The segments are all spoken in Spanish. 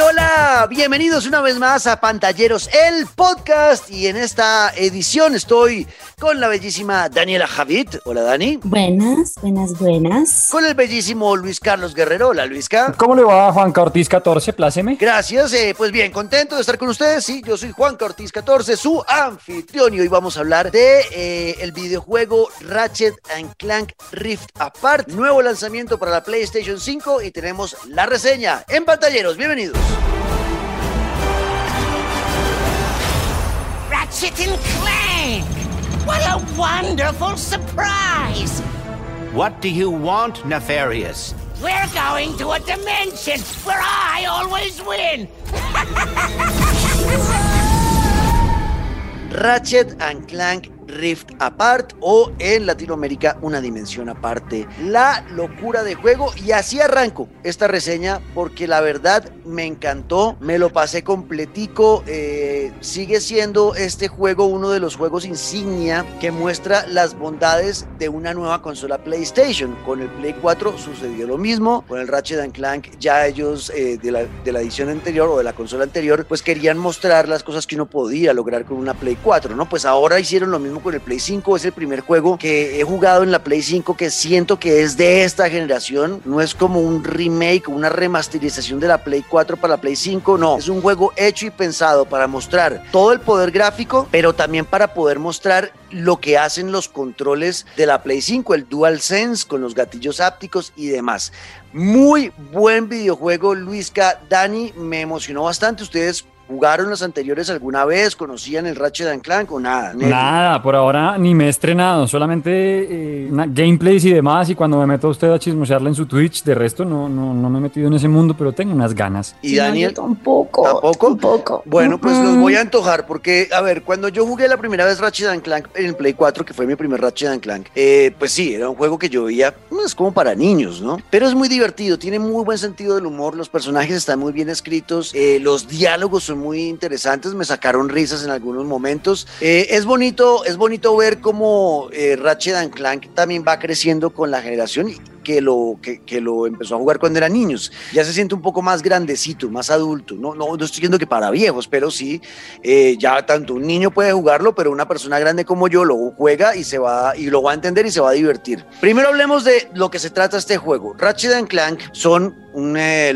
hola, bienvenidos una vez más a Pantalleros, el podcast. Y en esta edición estoy con la bellísima Daniela Javid. Hola, Dani. Buenas, buenas, buenas. Con el bellísimo Luis Carlos Guerrero. Hola, Luisca. ¿Cómo le va Juan Ortiz 14? Pláceme. Gracias, eh, pues bien, contento de estar con ustedes. Sí, yo soy Juan Ortiz 14, su anfitrión. Y hoy vamos a hablar de eh, el videojuego Ratchet and Clank Rift Apart, nuevo lanzamiento para la PlayStation 5. Y tenemos la reseña en Pantalleros. Bienvenidos. Ratchet and Clank! What a wonderful surprise! What do you want, Nefarious? We're going to a dimension where I always win! Ratchet and Clank Rift Apart o en Latinoamérica una dimensión aparte. La locura de juego y así arranco esta reseña porque la verdad me encantó, me lo pasé completico, eh, sigue siendo este juego uno de los juegos insignia que muestra las bondades de una nueva consola PlayStation. Con el Play 4 sucedió lo mismo, con el Ratchet and Clank ya ellos eh, de, la, de la edición anterior o de la consola anterior pues querían mostrar las cosas que uno podía lograr con una Play 4, ¿no? Pues ahora hicieron lo mismo con el Play 5. Es el primer juego que he jugado en la Play 5 que siento que es de esta generación. No es como un remake, una remasterización de la Play 4 para la Play 5. No, es un juego hecho y pensado para mostrar todo el poder gráfico, pero también para poder mostrar lo que hacen los controles de la Play 5, el DualSense con los gatillos ápticos y demás. Muy buen videojuego, Luisca. Dani, me emocionó bastante. Ustedes ¿Jugaron los anteriores alguna vez? ¿Conocían el Ratchet and Clank o nada? Nada, por ahora ni me he estrenado, solamente eh, gameplays y demás. Y cuando me meto a usted a chismosearle en su Twitch, de resto no, no, no me he metido en ese mundo, pero tengo unas ganas. ¿Y Daniel? tampoco. ¿Tampoco? Tampoco. Bueno, pues los voy a antojar porque, a ver, cuando yo jugué la primera vez Ratchet and Clank en el Play 4, que fue mi primer Ratchet and Clank, eh, pues sí, era un juego que yo veía, es como para niños, ¿no? Pero es muy divertido, tiene muy buen sentido del humor, los personajes están muy bien escritos, eh, los diálogos son muy interesantes, me sacaron risas en algunos momentos. Eh, es bonito, es bonito ver cómo eh, Ratchet and Clank también va creciendo con la generación que lo, que, que, lo empezó a jugar cuando era niños. Ya se siente un poco más grandecito, más adulto. No, no, no estoy diciendo que para viejos, pero sí, eh, ya tanto un niño puede jugarlo, pero una persona grande como yo lo juega y, se va, y lo va a entender y se va a divertir. Primero hablemos de lo que se trata este juego. Ratchet and Clank son un eh,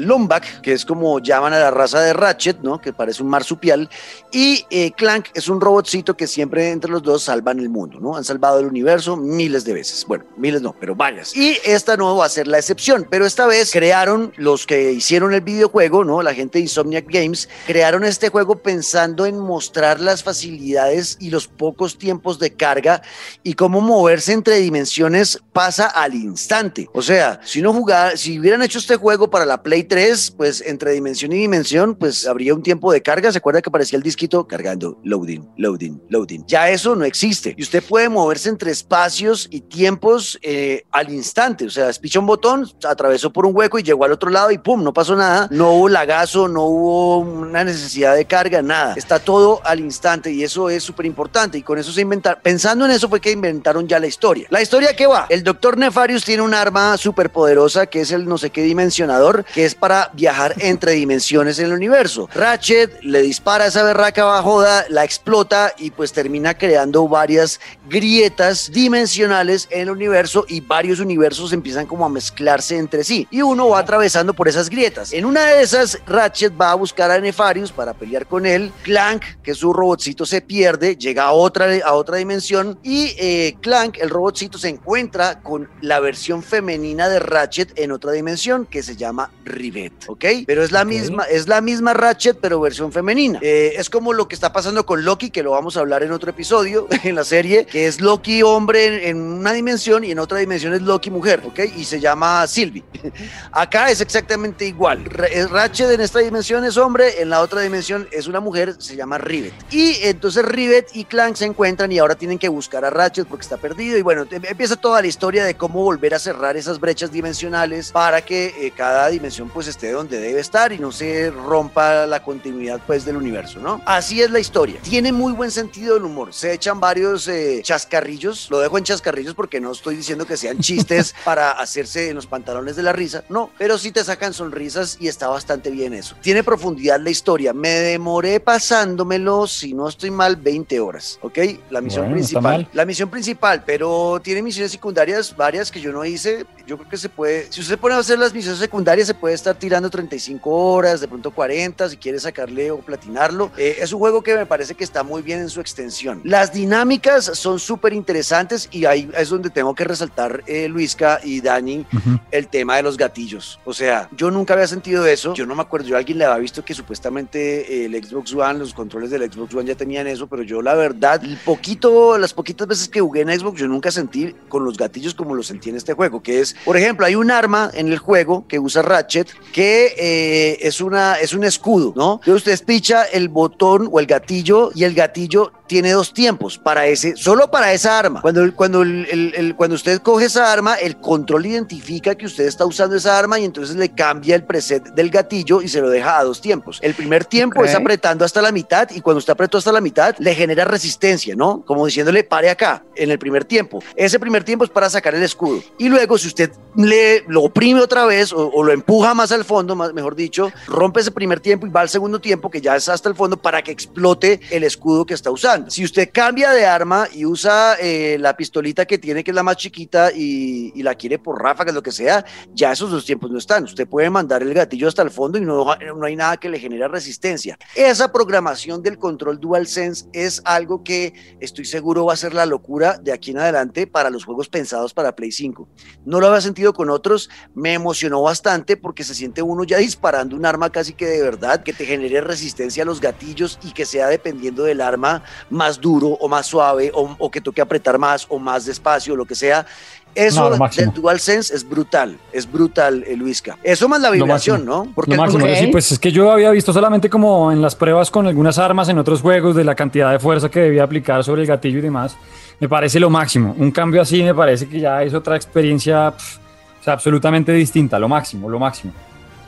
que es como llaman a la raza de Ratchet, ¿no? que parece un marsupial, y eh, Clank es un robotcito que siempre entre los dos salvan el mundo, ¿no? Han salvado el universo miles de veces. Bueno, miles no, pero varias. Y esta no va a ser la excepción, pero esta vez crearon los que hicieron el videojuego, ¿no? La gente de Insomniac Games, crearon este juego pensando en mostrar las facilidades y los pocos tiempos de carga y cómo moverse entre dimensiones pasa al instante. O sea, si no jugar, si hubieran hecho este juego para la Play 3, pues entre dimensión y dimensión, pues habría un tiempo de carga. ¿Se acuerda que aparecía el disquito cargando, loading, loading, loading? Ya eso no existe. Y usted puede moverse entre espacios y tiempos eh, al instante. O sea, pichó un botón, atravesó por un hueco y llegó al otro lado y pum, no pasó nada. No hubo lagazo, no hubo una necesidad de carga, nada. Está todo al instante y eso es súper importante. Y con eso se inventaron, pensando en eso fue que inventaron ya la historia. La historia que va, el doctor Nefarius tiene un arma súper poderosa que es el no sé qué dimensionador, que es para viajar entre dimensiones en el universo. Ratchet le dispara a esa berraca bajoda, la explota y pues termina creando varias grietas dimensionales en el universo y varios universos empiezan como a mezclarse entre sí y uno va atravesando por esas grietas. En una de esas, Ratchet va a buscar a Nefarius para pelear con él. Clank, que su robotcito, se pierde, llega a otra, a otra dimensión y eh, Clank, el robotcito, se encuentra con la versión femenina de Ratchet en otra dimensión que se llama Rivet, ¿ok? Pero es la okay. misma, es la misma Ratchet, pero versión femenina. Eh, es como lo que está pasando con Loki, que lo vamos a hablar en otro episodio en la serie, que es Loki hombre en, en una dimensión y en otra dimensión es Loki mujer, ¿ok? Y se llama Sylvie. Acá es exactamente igual. Ratchet en esta dimensión es hombre, en la otra dimensión es una mujer, se llama Rivet. Y entonces Rivet y Clank se encuentran y ahora tienen que buscar a Ratchet porque está perdido. Y bueno, empieza toda la historia de cómo volver a cerrar esas brechas dimensionales para que eh, cada dimensión pues esté donde debe estar y no se rompa la continuidad pues del universo, ¿no? Así es la historia. Tiene muy buen sentido del humor. Se echan varios eh, chascarrillos. Lo dejo en chascarrillos porque no estoy diciendo que sean chistes para hacerse en los pantalones de la risa. No, pero sí te sacan sonrisas y está bastante bien eso. Tiene profundidad la historia. Me demoré pasándomelo, si no estoy mal, 20 horas, ¿ok? La misión Bueno, principal. La misión principal, pero tiene misiones secundarias varias que yo no hice. Yo creo que se puede, si usted pone a hacer las misiones secundarias, se puede estar tirando 35 horas, de pronto 40, si quiere sacarle o platinarlo. Eh, es un juego que me parece que está muy bien en su extensión. Las dinámicas son súper interesantes y ahí es donde tengo que resaltar, eh, Luisca y Dani, Ujú. el tema de los gatillos. O sea, yo nunca había sentido eso. Yo no me acuerdo, yo alguien le había visto que supuestamente eh, el Xbox One, los controles del Xbox One ya tenían eso, pero yo la verdad, el poquito, las poquitas veces que jugué en Xbox, yo nunca sentí con los gatillos como lo sentí en este juego, que es, por ejemplo, hay un arma en el juego que usa Ratchet que eh, es, una, es un escudo, ¿no? Entonces usted picha el botón o el gatillo y el gatillo tiene dos tiempos para ese, solo para esa arma. Cuando, cuando, el- el- el- cuando usted coge esa arma, el control identifica que usted está usando esa arma y entonces le cambia el preset del gatillo y se lo deja a dos tiempos. El primer tiempo es apretando hasta la mitad y cuando usted apretó hasta la mitad le genera resistencia, ¿no? Como diciéndole pare acá en el primer tiempo. Ese primer tiempo es para sacar el escudo. Y luego si usted le lo oprime otra vez o, o lo empuja más al fondo, más, mejor dicho, rompe ese primer tiempo y va al segundo tiempo que ya es hasta el fondo para que explote el escudo que está usando. Si usted cambia de arma y usa eh, la pistolita que tiene, que es la más chiquita, y, y la quiere por ráfagas, lo que sea, ya esos dos tiempos no están. Usted puede mandar el gatillo hasta el fondo y no, no hay nada que le genere resistencia. Esa programación del control DualSense es algo que estoy seguro va a ser la locura de aquí en adelante para los juegos pensados para Play 5. No lo había sentido con otros, me emocionó bastante porque se siente uno ya disparando un arma casi que de verdad, que te genere resistencia a los gatillos y que sea dependiendo del arma más duro o más suave o, o que toque apretar más o más despacio, lo que sea. Eso No, del DualSense es brutal, es brutal, eh, Luisca. Eso más la vibración. ¿no? Porque Lo máximo, Ok. sí, pues es que yo había visto solamente como en las pruebas con algunas armas en otros juegos de la cantidad de fuerza que debía aplicar sobre el gatillo y demás. Me parece lo máximo. Un cambio así me parece que ya es otra experiencia pf, o sea, absolutamente distinta, lo máximo, lo máximo.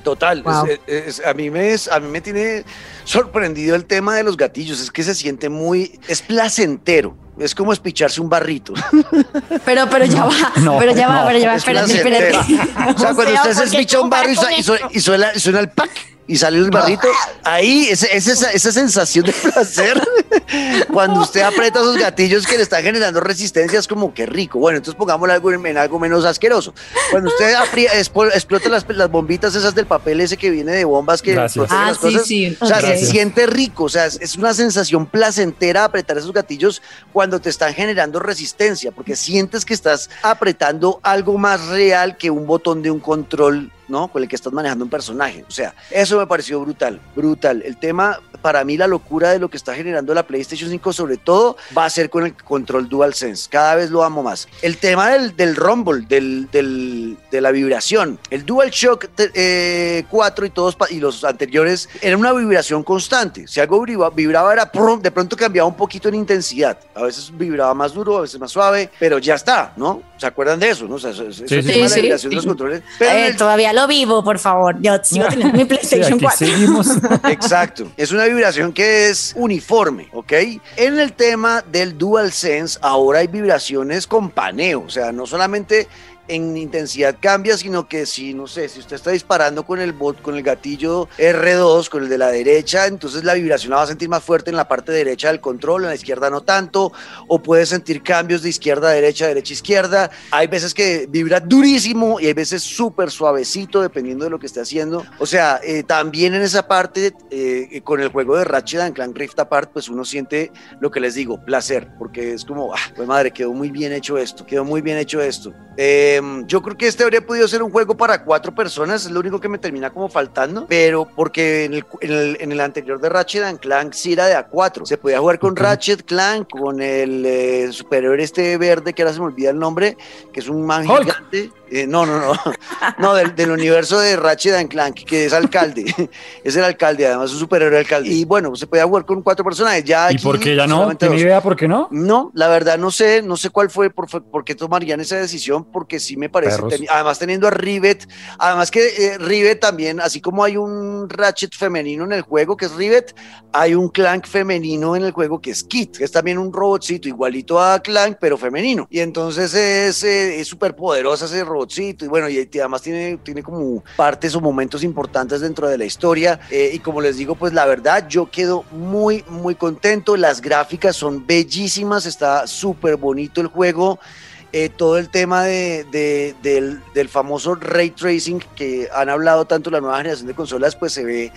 Total, Wow. es- es- a, mí me es- a mí me tiene sorprendido el tema de los gatillos, es que se siente muy, es placentero, es como espicharse un barrito. Pero, pero ya va, no, pero ya va, no, pero ya va, es espérate, espérate. O sea, cuando usted se espicha un su- y suena, y suena el pack y sale el barrito, ahí es, es esa, esa sensación de placer cuando usted aprieta esos gatillos que le están generando resistencia, es como que rico. Bueno, entonces pongámoslo algo en, en algo menos asqueroso. Cuando usted expo- explota las, las bombitas esas del papel ese que viene de bombas que Gracias. Ah, las sí, cosas, sí. o sea, ok. se siente rico, o sea, es una sensación placentera apretar esos gatillos cuando te están generando resistencia, porque sientes que estás apretando algo más real que un botón de un control, ¿no? Con el que estás manejando un personaje. O sea, eso me pareció brutal, brutal. El tema, para mí, la locura de lo que está generando la PlayStation 5, sobre todo, va a ser con el control DualSense. Cada vez lo amo más. El tema del, del rumble, del, del- de la vibración. El DualShock eh, 4 y todos y los anteriores era una vibración constante. Si algo vibraba, era de pronto cambiaba un poquito en intensidad. A veces vibraba más duro, a veces más suave, pero ya está, ¿no? ¿Se acuerdan de eso? ¿no? O sea, eso, eso Sí, el sí, tema de sí. la vibración de los controles. Pero Eh, el- todavía lo vivo, por favor. Yo sigo teniendo mi PlayStation aquí 4. seguimos. Exacto. Es una vibración que es uniforme, ¿ok? En el tema del DualSense, ahora hay vibraciones con paneo. O sea, no solamente en intensidad cambia, sino que si, no sé, si usted está disparando con el bot, con el gatillo R2, con el de la derecha, entonces la vibración la va a sentir más fuerte en la parte derecha del control, en la izquierda no tanto, o puede sentir cambios de izquierda a derecha, derecha a izquierda. Hay veces que vibra durísimo y hay veces súper suavecito, dependiendo de lo que esté haciendo. O sea, eh, también en esa parte, eh, con el juego de Ratchet Clank Rift Apart, pues uno siente lo que les digo, placer, porque es como, ah, pues madre, quedó muy bien hecho esto, quedó muy bien hecho esto. Eh, yo creo que este habría podido ser un juego para cuatro personas, es lo único que me termina como faltando, pero porque en el, en el, en el anterior de Ratchet and Clank sí era de a cuatro. Se podía jugar con Ok. Ratchet Clank, con el eh, superhéroe este verde, que ahora se me olvida el nombre, que es un man Hulk. gigante. Eh, no, no, no. no, del, del universo de Ratchet and Clank, que es alcalde. es el alcalde, además es un superhéroe alcalde. Y bueno, se podía jugar con cuatro personajes. Ya ¿Y aquí por qué ya no? ¿Tiene idea por qué no? No, la verdad no sé, no sé cuál fue, por, por qué tomarían esa decisión, porque sí me parece, teni- además teniendo a Rivet, además que eh, Rivet también, así como hay un Ratchet femenino en el juego que es Rivet, hay un Clank femenino en el juego que es Kit, que es también un robotcito igualito a Clank, pero femenino. Y entonces es eh, es súper poderosa ese robotcito, y bueno, y, y además tiene, tiene como partes o momentos importantes dentro de la historia. eh, y como les digo, pues la verdad, yo quedo muy, muy contento. Las gráficas son bellísimas, está súper bonito el juego. Eh, todo el tema de, de- del, famoso ray tracing que han hablado tanto la nueva generación de consolas, pues se ve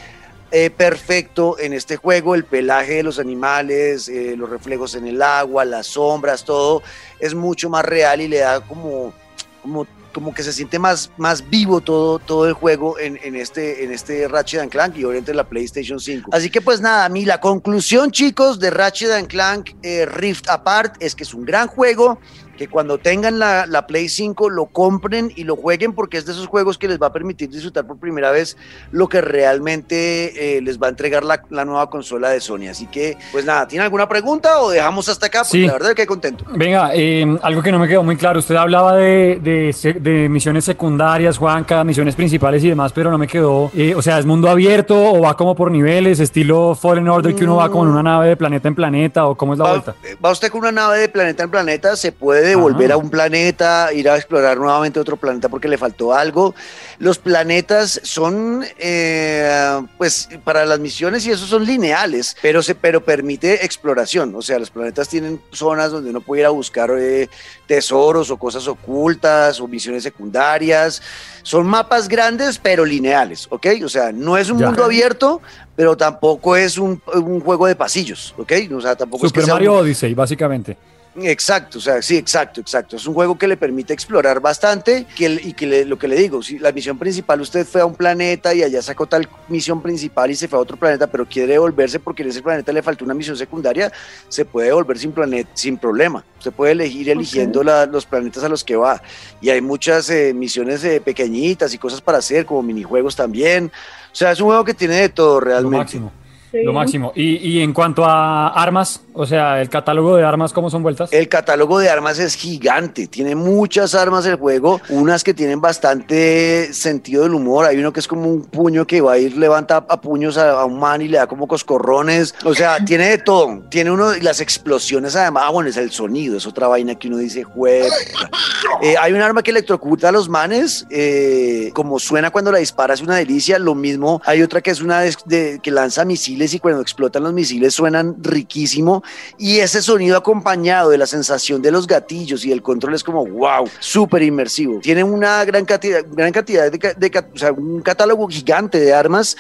eh, perfecto en este juego. El pelaje de los animales, eh, los reflejos en el agua, las sombras, todo es mucho más real y le da como, como, como que se siente más, más vivo todo, todo el juego en, este, en este Ratchet and Clank y obviamente en la PlayStation 5. Así que pues nada, a mí la conclusión chicos de Ratchet and Clank Rift Apart es que es un gran juego, que cuando tengan la, la Play 5 lo compren y lo jueguen porque es de esos juegos que les va a permitir disfrutar por primera vez lo que realmente eh, les va a entregar la, la nueva consola de Sony. Así que pues nada, ¿tiene alguna pregunta o dejamos hasta acá? Porque Sí. la verdad es que contento. Venga, eh, algo que no me quedó muy claro. Usted hablaba de, de misiones secundarias, Juanca, misiones principales y demás, pero no me quedó. eh, o sea, ¿es mundo abierto o va como por niveles, estilo Fallen Order, que uno va como en una nave de planeta en planeta o cómo es la Va, vuelta? va usted con una nave de planeta en planeta, se puede devolver Ajá. a un planeta, ir a explorar nuevamente otro planeta porque le faltó algo. Los planetas son, eh, pues, para las misiones y eso son lineales, pero, se, pero permite exploración. O sea, los planetas tienen zonas donde uno puede ir a buscar eh, tesoros o cosas ocultas o misiones secundarias. Son mapas grandes, pero lineales, ¿ok? O sea, no es un Ya. mundo abierto, pero tampoco es un, un juego de pasillos, ¿ok? O sea, tampoco es que Super sea un- Mario Odyssey, básicamente. Exacto, o sea, sí, exacto, exacto. Es un juego que le permite explorar bastante que, y que le- lo que le digo, si la misión principal usted fue a un planeta y allá sacó tal misión principal y se fue a otro planeta, pero quiere devolverse porque en ese planeta le faltó una misión secundaria, se puede devolver sin, planet, sin problema. Se puede elegir eligiendo la- los planetas a los que va. Y hay muchas eh, misiones eh, pequeñitas y cosas para hacer, como minijuegos también. O sea, es un juego que tiene de todo Lo realmente. máximo. Lo máximo. Y, y en cuanto a armas, o sea, el catálogo de armas, ¿cómo son vueltas? El catálogo de armas es gigante, tiene muchas armas el juego, unas que tienen bastante sentido del humor, hay uno que es como un puño que va a ir, levanta a puños a, a un man y le da como coscorrones, o sea, tiene de todo, tiene uno, y las explosiones además, ah bueno, es el sonido, es otra vaina que uno dice, juez. hay un arma que electrocuta a los manes, eh, como suena cuando la dispara es una delicia, lo mismo, hay otra que es una de- de- que lanza misiles y cuando explotan los misiles suenan riquísimo, y ese sonido acompañado de la sensación de los gatillos y el control es como wow, súper inmersivo. Tiene una gran cantidad, gran cantidad de, de o sea, un catálogo gigante de armas.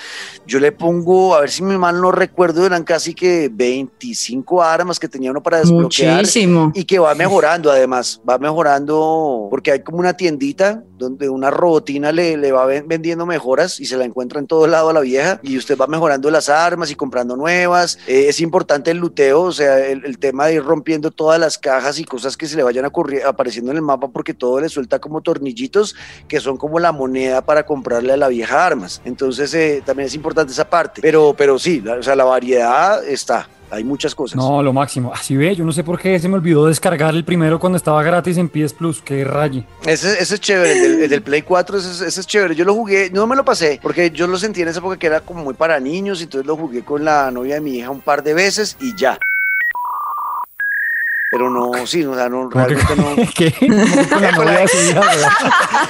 Yo le pongo, a ver si mi mal no recuerdo, eran casi que 25 armas que tenía uno para desbloquear. Muchísimo. Y que va mejorando además, va mejorando porque hay como una tiendita donde una robotina le, le va ven- vendiendo mejoras y se la encuentra en todo lado a la vieja y usted va mejorando las armas y comprando nuevas. Eh, es importante el luteo, o sea, el, el tema de ir rompiendo todas las cajas y cosas que se le vayan apareciendo en el mapa porque todo le suelta como tornillitos que son como la moneda para comprarle a la vieja armas. Entonces eh, también es importante esa parte. Pero, pero sí, la- o sea, la variedad está. Hay muchas cosas. No, lo máximo. Así ve, yo no sé por qué se me olvidó descargar el primero cuando estaba gratis en PS Plus. Qué raye. Ese, ese es chévere, el del, el del Play 4, ese, es- ese es chévere. Yo lo jugué, no me lo pasé, porque yo lo sentí en esa época que era como muy para niños, entonces lo jugué con la novia de mi hija un par de veces y ya. Pero no, sí, o sea, no, ¿Cómo que- realmente no. ¿Qué? ¿Cómo que con la Con la- novia de su hija, weón?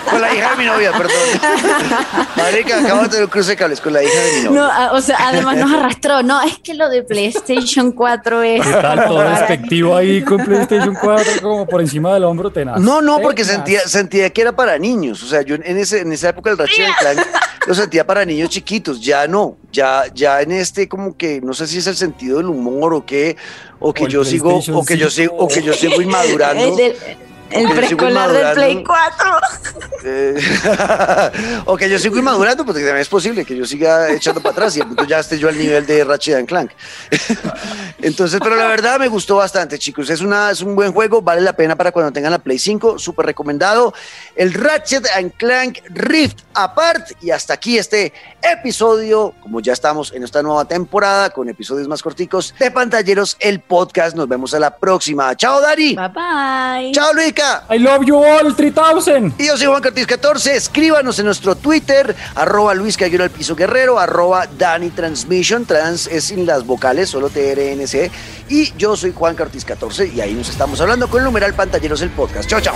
Con la hija de mi novia, perdón. Marica, acabo de tener un cruce de cables con la hija de mi novia. No, o sea, además nos arrastró. No, es que lo de PlayStation 4 es. ¿Qué tal todo despectivo ahí con PlayStation 4 como por encima del hombro tenaz? No, no, porque Tenaz. sentía, sentía que era para niños. O sea, yo en, ese, en esa época el Ratchet Clank lo sentía para niños chiquitos. Ya no, ya, ya en este como que no sé si es el sentido del humor o qué, o que O yo sigo, o que yo 5. sigo, o que yo sigo inmadurando. El preescolar del. Play 4. Eh, o que yo sigo inmadurando, porque también es posible que yo siga echando para atrás y ya esté yo al nivel de Ratchet and Clank. Entonces, pero la verdad me gustó bastante, chicos. Es, una, es un buen juego, vale la pena para cuando tengan la Play 5, súper recomendado. El Ratchet and Clank Rift Apart. Y hasta aquí este episodio, como ya estamos en esta nueva temporada, con episodios más corticos de Pantalleros, el podcast. Nos vemos a la próxima. Chao, Dari. Bye bye. Chao, I love you all, 3000. Y yo soy Juan Cortés 14. Escríbanos en nuestro Twitter, arroba Luis al piso guerrero, arroba Dani Transmission. Trans es sin las vocales, solo TRNC. Y yo soy Juan Cortés 14 y ahí nos estamos hablando con el numeral Pantalleros el podcast. Chao, chao.